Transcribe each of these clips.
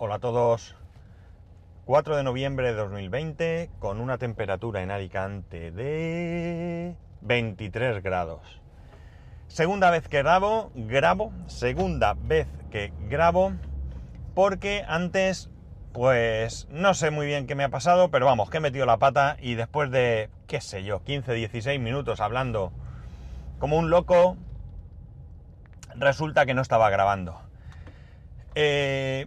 Hola a todos. 4 de noviembre de 2020 con una temperatura en Alicante de 23 grados. Segunda vez que grabo, grabo, segunda vez que grabo, porque antes, pues no sé muy bien qué me ha pasado, pero vamos, que he metido la pata y después de, qué sé yo, 15, 16 minutos hablando como un loco, resulta que no estaba grabando. Eh,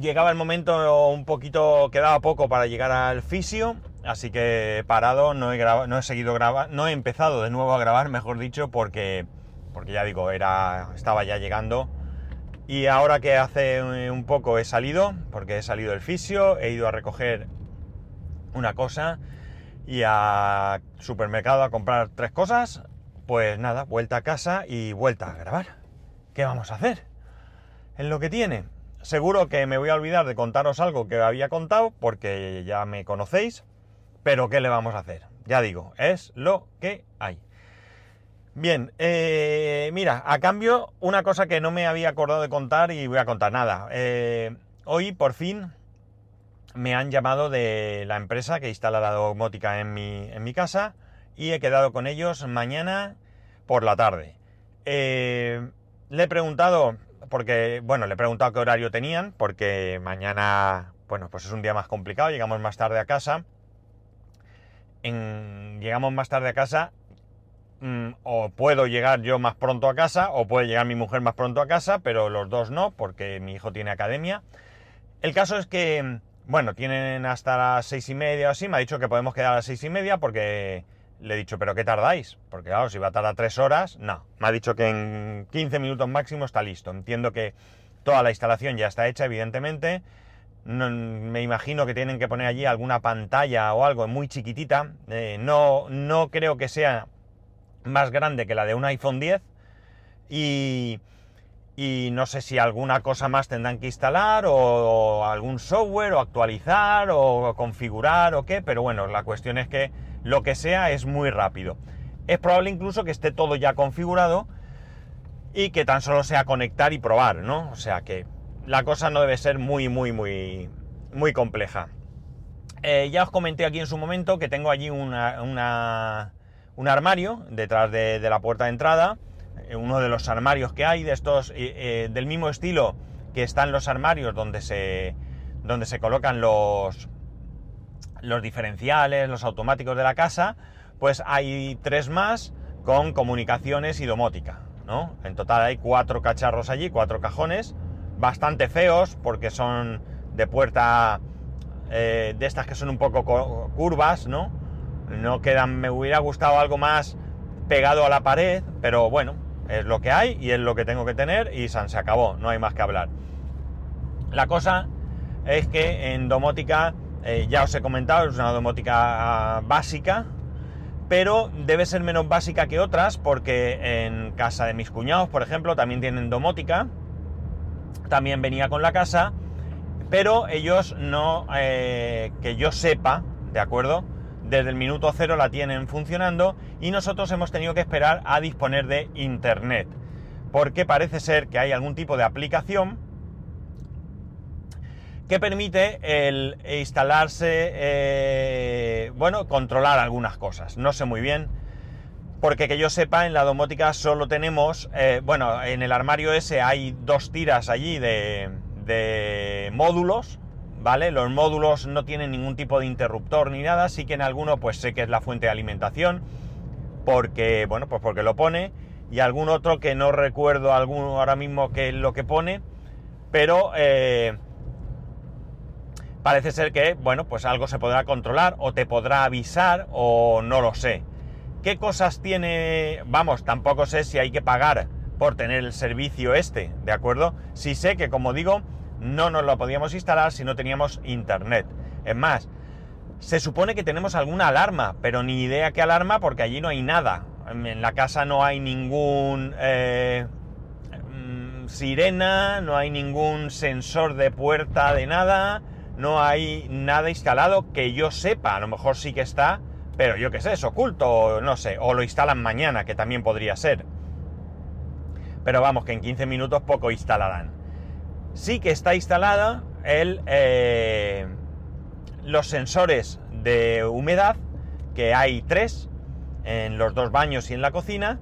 llegaba el momento un poquito, quedaba poco para llegar al fisio, así que he parado, no he, seguido grabar, no he empezado de nuevo a grabar, mejor dicho, porque, porque ya digo, era, estaba ya llegando. Y ahora que hace un poco he salido, porque he salido del fisio, he ido a recoger una cosa y a supermercado a comprar tres cosas, pues nada, vuelta a casa y vuelta a grabar. ¿Qué vamos a hacer? En lo que tiene. Seguro que me voy a olvidar de contaros algo que había contado porque ya me conocéis, pero ¿qué le vamos a hacer? Ya digo, es lo que hay. Bien, eh, mira, a cambio, una cosa que no me había acordado de contar y voy a contar nada. Eh, hoy, por fin, me han llamado de la empresa que instala la domótica en mi, casa y he quedado con ellos mañana por la tarde. Eh, le he preguntado, porque, bueno, le he preguntado qué horario tenían, porque mañana, bueno, pues es un día más complicado, llegamos más tarde a casa. llegamos más tarde a casa, mm, o puedo llegar yo más pronto a casa, o puede llegar mi mujer más pronto a casa, pero los dos no, porque mi hijo tiene academia. El caso es que, bueno, tienen hasta las seis y media o así, me ha dicho que podemos quedar a las seis y media porque le he dicho, ¿pero qué tardáis? Porque claro, si va a tardar tres horas, no. Me ha dicho que en 15 minutos máximo está listo. Entiendo que toda la instalación ya está hecha, evidentemente. me imagino que tienen que poner allí alguna pantalla o algo muy chiquitita. Eh, no, no creo que sea más grande que la de un iPhone 10. Y, y no sé si alguna cosa más tendrán que instalar o, o algún software o actualizar o configurar o qué. Pero bueno, la cuestión es que lo que sea es muy rápido. Es probable incluso que esté todo ya configurado y que tan solo sea conectar y probar, ¿no? O sea que la cosa no debe ser muy, muy, muy, muy compleja. Eh, ya os comenté aquí en su momento que tengo allí un armario detrás de, la puerta de entrada, eh, uno de los armarios que hay, de estos, eh, del mismo estilo que están los armarios donde se, donde se colocan los, los diferenciales, los automáticos de la casa, pues hay tres más con comunicaciones y domótica, ¿no? En total hay cuatro cacharros allí, cuatro cajones, bastante feos porque son de puerta eh, de estas que son un poco curvas, ¿no? No quedan, me hubiera gustado algo más pegado a la pared, pero bueno, es lo que hay y es lo que tengo que tener y se acabó, no hay más que hablar. La cosa es que en domótica eh, ya os he comentado, es una domótica ah, básica, pero debe ser menos básica que otras porque en casa de mis cuñados, por ejemplo, también tienen domótica, también venía con la casa, pero ellos no, eh, que yo sepa, ¿de acuerdo? Desde el minuto cero la tienen funcionando y nosotros hemos tenido que esperar a disponer de internet, porque parece ser que hay algún tipo de aplicación que permite el instalarse, eh, bueno, controlar algunas cosas. No sé muy bien, porque que yo sepa, en la domótica solo tenemos, eh, bueno, en el armario ese hay dos tiras allí de, de módulos, ¿vale? Los módulos no tienen ningún tipo de interruptor ni nada, sí que en alguno pues sé que es la fuente de alimentación, porque, bueno, pues porque lo pone, y algún otro que no recuerdo alguno ahora mismo que es lo que pone, pero... Eh, parece ser que, bueno, pues algo se podrá controlar o te podrá avisar o no lo sé. ¿Qué cosas tiene? Vamos, tampoco sé si hay que pagar por tener el servicio este, ¿de acuerdo? Si sé que, como digo, no nos lo podíamos instalar si no teníamos internet. Es más, se supone que tenemos alguna alarma, pero ni idea qué alarma porque allí no hay nada. En la casa no hay ningún eh, mm, sirena, no hay ningún sensor de puerta de nada, no hay nada instalado que yo sepa, a lo mejor sí que está, pero yo qué sé, es oculto, no sé, o lo instalan mañana, que también podría ser. Pero vamos, que en 15 minutos poco instalarán. Sí que está instalada el, eh, los sensores de humedad, que hay tres en los dos baños y en la cocina.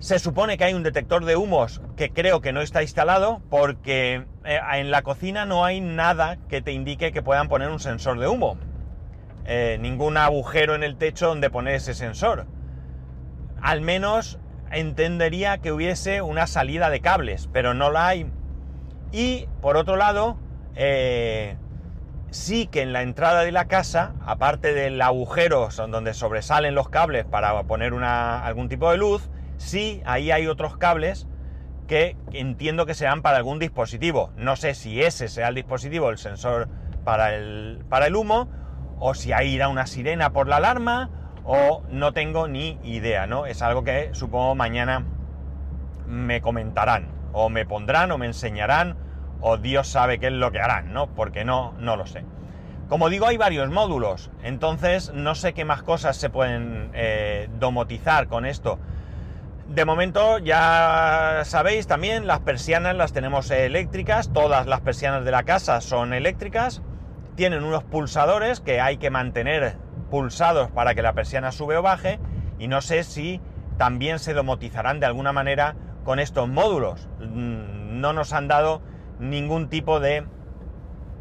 Se supone que hay un detector de humos que creo que no está instalado porque eh, en la cocina no hay nada que te indique que puedan poner un sensor de humo. Eh, ningún agujero en el techo donde poner ese sensor. Al menos entendería que hubiese una salida de cables, pero no la hay. Y por otro lado, eh, sí que en la entrada de la casa, aparte del agujero donde sobresalen los cables para poner algún tipo de luz, sí ahí hay otros cables que entiendo que serán para algún dispositivo. No sé si ese sea el dispositivo, el sensor para el, para el humo, o si ahí irá una sirena por la alarma, o no tengo ni idea, ¿no? Es algo que supongo mañana me comentarán, o me pondrán, o me enseñarán, o Dios sabe qué es lo que harán, ¿no? Porque no, no lo sé. Como digo, hay varios módulos, entonces no sé qué más cosas se pueden eh, domotizar con esto. De momento ya sabéis también, las persianas las tenemos eléctricas, todas las persianas de la casa son eléctricas, tienen unos pulsadores que hay que mantener pulsados para que la persiana sube o baje y no sé si también se domotizarán de alguna manera con estos módulos. Mm, no nos han dado ningún tipo de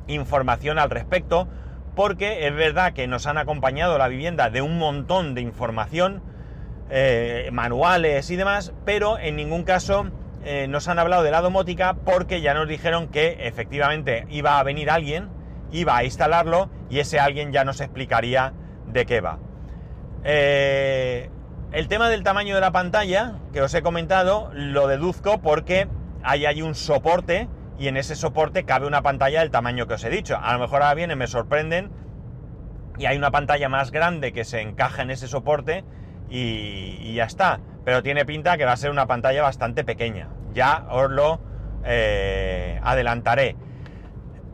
información al respecto, porque es verdad que nos han acompañado la vivienda de un montón de información, eh, manuales y demás, pero en ningún caso eh, nos han hablado de la domótica porque ya nos dijeron que efectivamente iba a venir alguien, iba a instalarlo y ese alguien ya nos explicaría de qué va. Eh, el tema del tamaño de la pantalla que os he comentado lo deduzco porque ahí hay un soporte y en ese soporte cabe una pantalla del tamaño que os he dicho. A lo mejor ahora viene, me sorprenden y hay una pantalla más grande que se encaja en ese soporte y, ya está. Pero tiene pinta que va a ser una pantalla bastante pequeña. Ya os lo eh, adelantaré.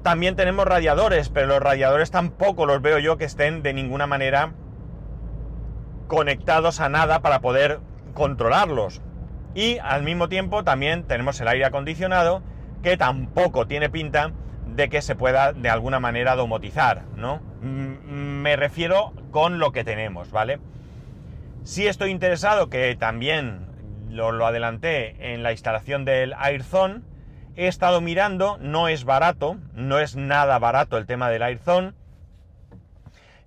También tenemos radiadores, pero los radiadores tampoco los veo yo que estén de ninguna manera conectados a nada para poder controlarlos. Y al mismo tiempo también tenemos el aire acondicionado que tampoco tiene pinta de que se pueda de alguna manera domotizar, ¿no? Me refiero con lo que tenemos, ¿vale? Si estoy interesado, que también lo, lo adelanté en la instalación del AirZone, he estado mirando, no es barato, no es nada barato el tema del AirZone,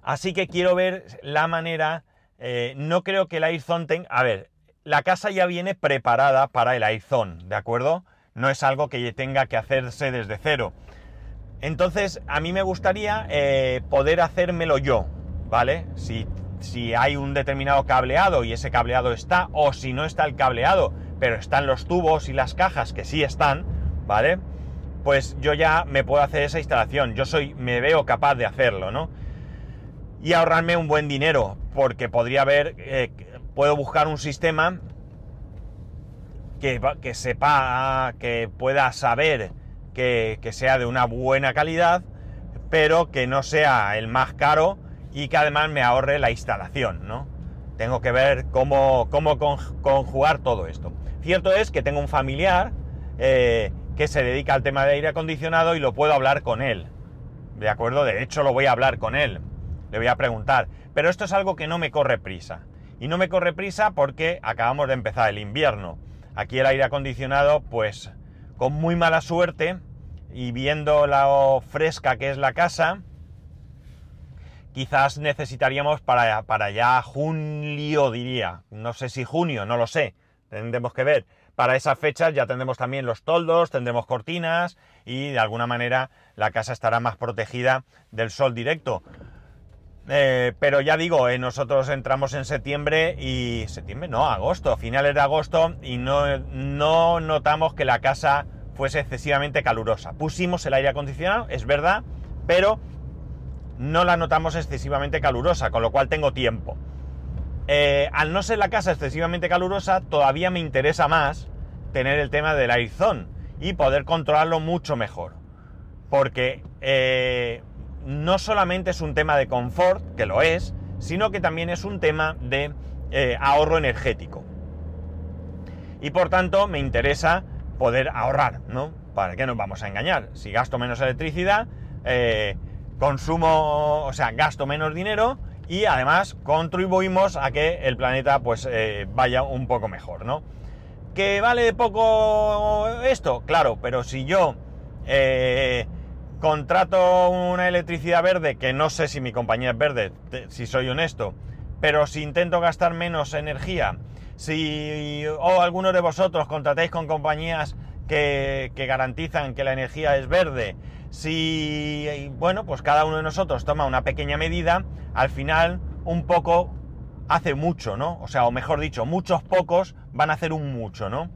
así que quiero ver la manera, eh, no creo que el AirZone tenga, a ver, la casa ya viene preparada para el AirZone, ¿de acuerdo? no es algo que tenga que hacerse desde cero. Entonces, a mí me gustaría eh, poder hacérmelo yo, ¿vale? Si, si hay un determinado cableado y ese cableado está, o si no está el cableado, pero están los tubos y las cajas que sí están, ¿vale? Pues yo ya me puedo hacer esa instalación. Yo soy, me veo capaz de hacerlo, ¿no? Y ahorrarme un buen dinero, porque podría haber, eh, puedo buscar un sistema que, sepa, que pueda saber que, sea de una buena calidad, pero que no sea el más caro y que además me ahorre la instalación, ¿no? Tengo que ver cómo, cómo conjugar todo esto. Cierto es que tengo un familiar eh, que se dedica al tema de aire acondicionado y lo puedo hablar con él. ¿De acuerdo? De hecho, lo voy a hablar con él. Le voy a preguntar. Pero esto es algo que no me corre prisa. Y no me corre prisa porque acabamos de empezar el invierno. Aquí el aire acondicionado, pues con muy mala suerte y viendo la fresca que es la casa, quizás necesitaríamos para, para ya julio, diría. No sé si junio, no lo sé. Tendremos que ver. Para esas fechas ya tendremos también los toldos, tendremos cortinas y de alguna manera la casa estará más protegida del sol directo. Eh, pero ya digo, eh, nosotros entramos en septiembre y... septiembre, no, agosto, finales de agosto y no, no notamos que la casa fuese excesivamente calurosa. Pusimos el aire acondicionado, es verdad, pero no la notamos excesivamente calurosa, con lo cual tengo tiempo. Eh, al no ser la casa excesivamente calurosa, todavía me interesa más tener el tema del airzón y poder controlarlo mucho mejor. Porque no solamente es un tema de confort, que lo es, sino que también es un tema de eh, ahorro energético. Y por tanto me interesa poder ahorrar, ¿no? ¿para qué nos vamos a engañar? Si gasto menos electricidad, eh, consumo, o sea, gasto menos dinero y además contribuimos a que el planeta pues eh, vaya un poco mejor, ¿no? ¿Que vale poco esto? Claro, pero si yo eh, contrato una electricidad verde, que no sé si mi compañía es verde, si soy honesto, pero si intento gastar menos energía, si o alguno de vosotros contratáis con compañías que, que garantizan que la energía es verde, si, bueno, pues cada uno de nosotros toma una pequeña medida, al final un poco hace mucho, ¿no? O sea, o mejor dicho, muchos pocos van a hacer un mucho, ¿no?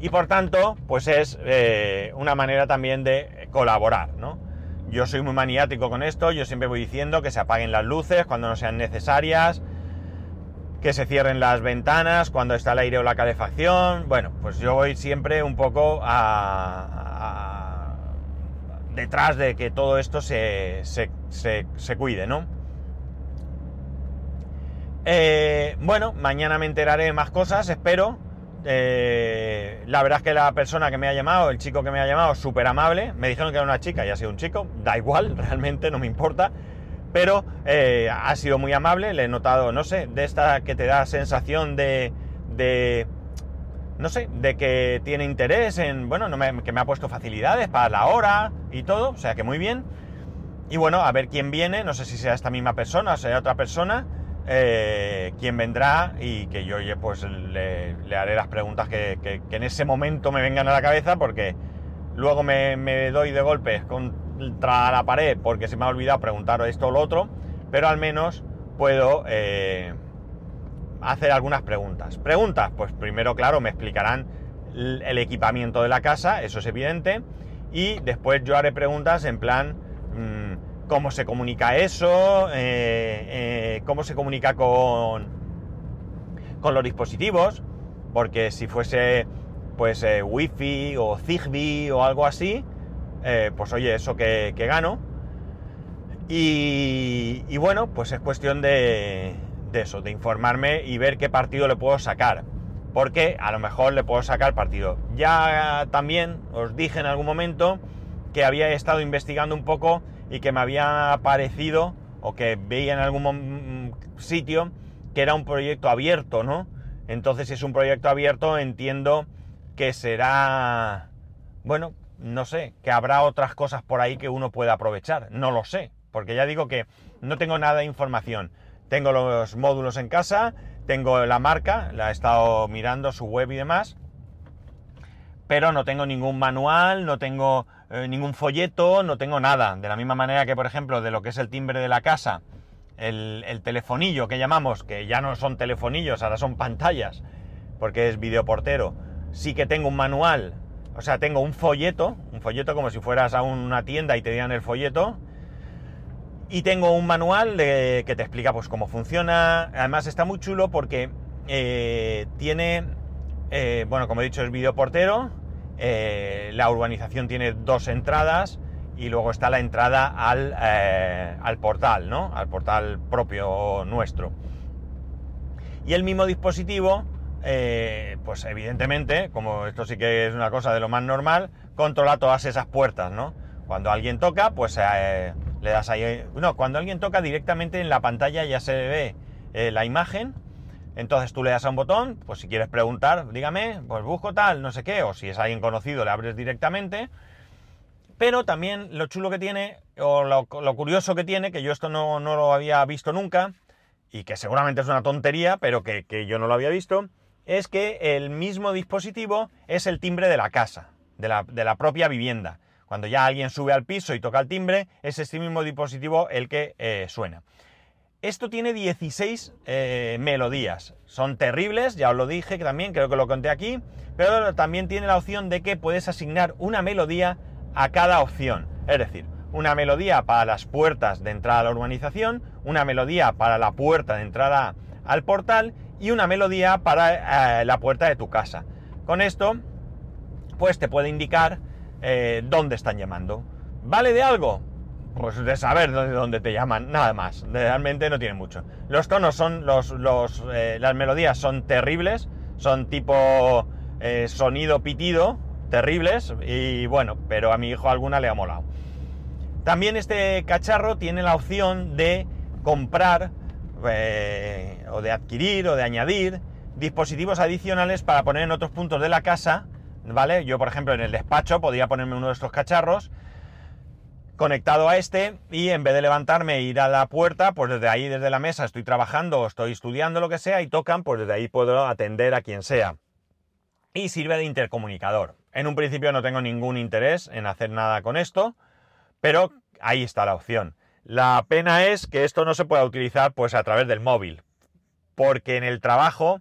Y por tanto, pues es eh, una manera también de colaborar, ¿no? Yo soy muy maniático con esto, yo siempre voy diciendo que se apaguen las luces cuando no sean necesarias, que se cierren las ventanas cuando está el aire o la calefacción. Bueno, pues yo voy siempre un poco a, detrás de que todo esto se, se, cuide, ¿no? Eh, bueno, mañana me enteraré de más cosas, espero. Eh, la verdad es que la persona que me ha llamado, el chico que me ha llamado, súper amable. Me dijeron que era una chica y ha sido un chico. Da igual, realmente no me importa. Pero eh, ha sido muy amable. Le he notado, no sé, de esta que te da sensación de, de no sé, de que tiene interés en, bueno, que me ha puesto facilidades para la hora y todo. O sea que muy bien. Y bueno, a ver quién viene. No sé si sea esta misma persona o sea otra persona eh, quién vendrá y que yo pues le, haré las preguntas que, en ese momento me vengan a la cabeza porque luego me, doy de golpes contra la pared porque se me ha olvidado preguntar esto o lo otro, pero al menos puedo eh, hacer algunas preguntas. Preguntas, pues primero, claro, me explicarán el equipamiento de la casa, eso es evidente, y después yo haré preguntas en plan... Mm, cómo se comunica eso, eh, eh, cómo se comunica con, con los dispositivos, porque si fuese pues eh, wifi o zigbee o algo así, pues oye, eso que, gano. Y, y, bueno, pues es cuestión de, de eso, de informarme y ver qué partido le puedo sacar. Porque a lo mejor le puedo sacar partido. Ya también os dije en algún momento que había estado investigando un poco y que me había parecido o que veía en algún sitio que era un proyecto abierto, ¿no? Entonces, si es un proyecto abierto, entiendo que será, bueno, no sé, que habrá otras cosas por ahí que uno pueda aprovechar. No lo sé, porque ya digo que no tengo nada de información. Tengo los módulos en casa, tengo la marca, la he estado mirando, su web y demás, pero no tengo ningún manual, no tengo eh, ningún folleto, no tengo nada. De la misma manera que, por ejemplo, de lo que es el timbre de la casa, el, telefonillo que llamamos, que ya no son telefonillos, ahora son pantallas, porque es videoportero, sí que tengo un manual, o sea, tengo un folleto, un folleto como si fueras a una tienda y te dieran el folleto, y tengo un manual que te explica pues cómo funciona. Además está muy chulo porque eh, tiene, eh, bueno, como he dicho, es videoportero, eh, la urbanización tiene dos entradas y luego está la entrada al, al, portal, ¿no? Al portal propio nuestro. Y el mismo dispositivo, pues evidentemente, como esto sí que es una cosa de lo más normal, controla todas esas puertas, ¿no? Cuando alguien toca, pues le das ahí... No, cuando alguien toca directamente en la pantalla ya se ve la imagen entonces tú le das a un botón, pues si quieres preguntar, dígame, pues busco tal, no sé qué, o si es alguien conocido le abres directamente. Pero también lo chulo que tiene, o lo, curioso que tiene, que yo esto no, lo había visto nunca, y que seguramente es una tontería, pero que, yo no lo había visto, es que el mismo dispositivo es el timbre de la casa, de la, propia vivienda. Cuando ya alguien sube al piso y toca el timbre, es este mismo dispositivo el que eh, suena. Esto tiene 16 eh, melodías. Son terribles, ya os lo dije también, creo que lo conté aquí, pero también tiene la opción de que puedes asignar una melodía a cada opción. Es decir, una melodía para las puertas de entrada a la urbanización, una melodía para la puerta de entrada al portal y una melodía para eh, la puerta de tu casa. Con esto, pues te puede indicar eh, dónde están llamando. ¿Vale de algo? pues de saber de dónde te llaman, nada más. Realmente no tiene mucho. Los tonos son, los, eh, las melodías son terribles, son tipo eh, sonido pitido, terribles y bueno, pero a mi hijo alguna le ha molado. También este cacharro tiene la opción de comprar o de adquirir o de añadir dispositivos adicionales para poner en otros puntos de la casa, ¿vale? Yo, por ejemplo, en el despacho podría ponerme uno de estos cacharros conectado a este y en vez de levantarme e ir a la puerta, pues desde ahí, desde la mesa, estoy trabajando o estoy estudiando lo que sea y tocan, pues desde ahí puedo atender a quien sea. Y sirve de intercomunicador. En un principio no tengo ningún interés en hacer nada con esto, pero ahí está la opción. La pena es que esto no se pueda utilizar pues a través del móvil, porque en el trabajo,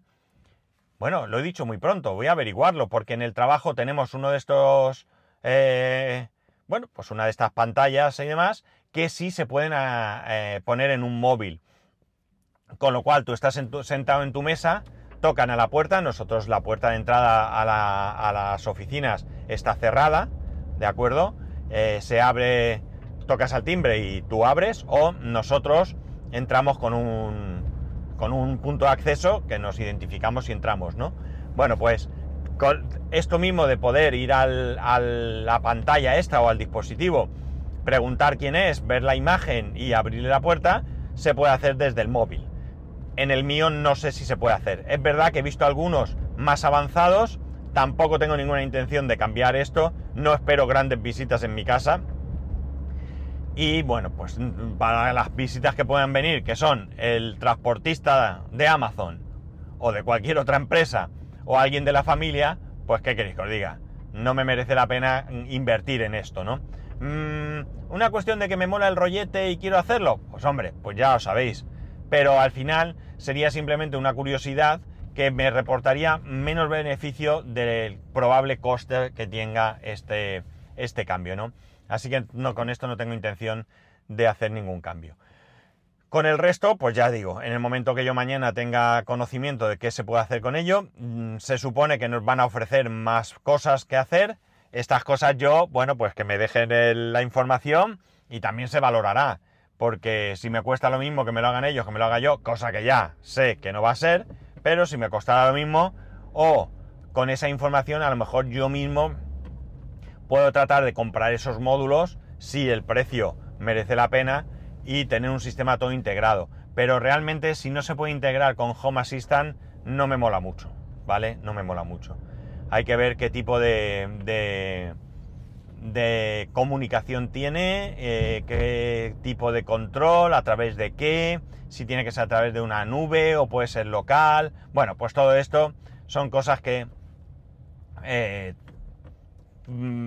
bueno, lo he dicho muy pronto, voy a averiguarlo, porque en el trabajo tenemos uno de estos... Eh, bueno, pues una de estas pantallas y demás que sí se pueden ah, eh, poner en un móvil. Con lo cual tú estás sentado en tu mesa, tocan a la puerta, nosotros la puerta de entrada a, las oficinas está cerrada, ¿de acuerdo? Eh, se abre, tocas al timbre y tú abres, o nosotros entramos con un, con un punto de acceso que nos identificamos y entramos, ¿no? Bueno, pues esto mismo de poder ir a la pantalla esta o al dispositivo, preguntar quién es, ver la imagen y abrirle la puerta, se puede hacer desde el móvil. En el mío no sé si se puede hacer. Es verdad que he visto algunos más avanzados, tampoco tengo ninguna intención de cambiar esto, no espero grandes visitas en mi casa. Y bueno, pues para las visitas que puedan venir, que son el transportista de Amazon o de cualquier otra empresa, o alguien de la familia, pues ¿qué queréis que os diga? No me merece la pena invertir en esto, ¿no? Mm, ¿Una cuestión de que me mola el rollete y quiero hacerlo? Pues hombre, pues ya lo sabéis. Pero al final sería simplemente una curiosidad que me reportaría menos beneficio del probable coste que tenga este, este cambio, ¿no? Así que no, con esto no tengo intención de hacer ningún cambio. Con el resto, pues ya digo, en el momento que yo mañana tenga conocimiento de qué se puede hacer con ello, mm, se supone que nos van a ofrecer más cosas que hacer. Estas cosas yo, bueno, pues que me dejen la información y también se valorará. Porque si me cuesta lo mismo que me lo hagan ellos, que me lo haga yo, cosa que ya sé que no va a ser, pero si me costara lo mismo, o con esa información a lo mejor yo mismo puedo tratar de comprar esos módulos si el precio merece la pena y tener un sistema todo integrado. Pero realmente si no se puede integrar con Home Assistant no me mola mucho, ¿vale? No me mola mucho. Hay que ver qué tipo de, de, comunicación tiene, eh, qué tipo de control, a través de qué, si tiene que ser a través de una nube o puede ser local. Bueno, pues todo esto son cosas que eh,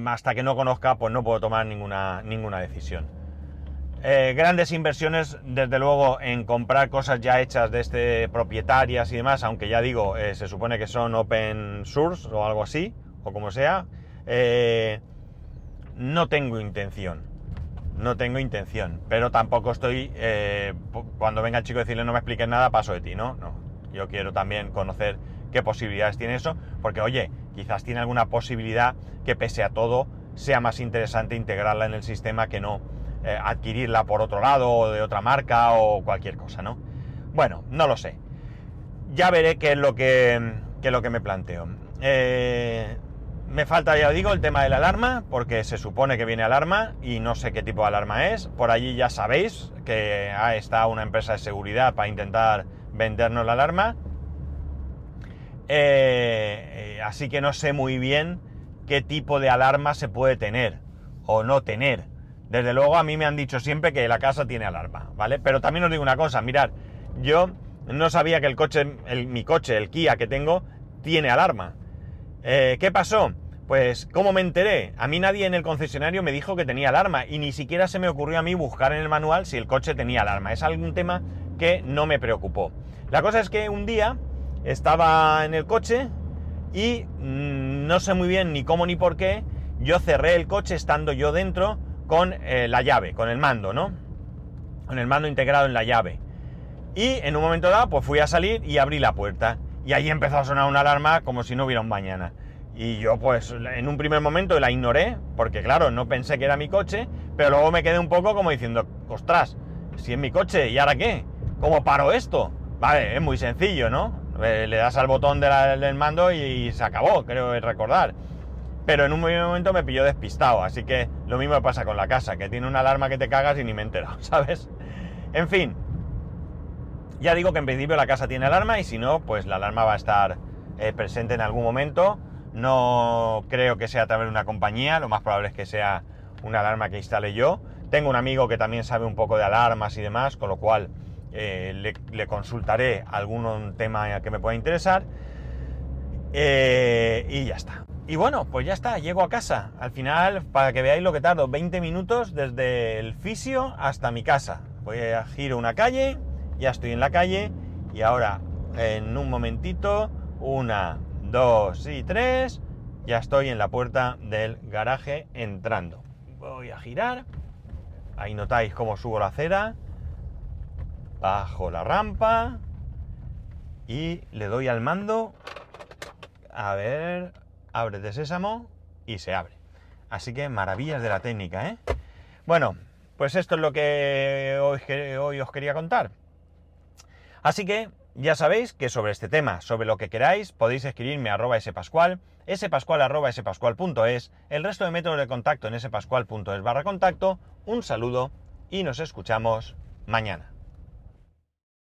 hasta que no conozca pues no puedo tomar ninguna, ninguna decisión. Eh, grandes inversiones, desde luego, en comprar cosas ya hechas de este propietarias y demás, aunque ya digo, eh, se supone que son open source o algo así, o como sea. Eh, no tengo intención. No tengo intención. Pero tampoco estoy. cuando venga el chico a decirle no me expliques nada, paso de ti, ¿no? No. Yo quiero también conocer qué posibilidades tiene eso, porque oye, quizás tiene alguna posibilidad que pese a todo sea más interesante integrarla en el sistema que no eh, adquirirla por otro lado o de otra marca o cualquier cosa, ¿no? Bueno, no lo sé. Ya veré qué es lo que, qué es lo que me planteo. Eh, me falta, ya digo, el tema de la alarma, porque se supone que viene alarma y no sé qué tipo de alarma es. Por allí ya sabéis que está una empresa de seguridad para intentar vendernos la alarma. Eh, así que no sé muy bien qué tipo de alarma se puede tener o no tener. Desde luego a mí me han dicho siempre que la casa tiene alarma, ¿vale? Pero también os digo una cosa, mirad, yo no sabía que el coche, mi coche, el Kia que tengo, tiene alarma. Eh, ¿Qué pasó? Pues, ¿cómo me enteré? A mí nadie en el concesionario me dijo que tenía alarma y ni siquiera se me ocurrió a mí buscar en el manual si el coche tenía alarma. Es algún tema que no me preocupó. La cosa es que un día estaba en el coche y mm, no sé muy bien ni cómo ni por qué, yo cerré el coche estando yo dentro con eh, la llave, con el mando, ¿no? Con el mando integrado en la llave. Y en un momento dado, pues fui a salir y abrí la puerta. Y ahí empezó a sonar una alarma como si no hubiera un mañana. Y yo, pues, en un primer momento la ignoré, porque claro, no pensé que era mi coche, pero luego me quedé un poco como diciendo, ostras, si es mi coche, ¿y ahora qué? ¿Cómo paro esto? Vale, es muy sencillo, ¿no? Eh, le das al botón del mando y, se acabó, creo recordar. pero en un momento me pilló despistado, así que lo mismo pasa con la casa, que tiene una alarma que te cagas y ni me he enterado, ¿sabes? En fin, ya digo que en principio la casa tiene alarma y si no, pues la alarma va a estar eh, presente en algún momento. No creo que sea a través de una compañía, lo más probable es que sea una alarma que instale yo. Tengo un amigo que también sabe un poco de alarmas y demás, con lo cual eh, le, consultaré algún tema que me pueda interesar. Eh, y ya está. Y bueno, pues ya está, llego a casa. Al final, para que veáis lo que tardo, 20 minutos desde el fisio hasta mi casa. Voy a giro una calle, ya estoy en la calle y ahora en un momentito, una, dos y tres, ya estoy en la puerta del garaje entrando. Voy a girar, ahí notáis cómo subo la acera, bajo la rampa y le doy al mando, a ver, abre de sésamo y se abre. Así que maravillas de la técnica, ¿eh? Bueno, pues esto es lo que hoy, hoy os quería contar. Así que ya sabéis que sobre este tema, sobre lo que queráis, podéis escribirme a arroba spascual, spascual arroba el resto de métodos de contacto en spascual.es barra contacto. Un saludo y nos escuchamos mañana.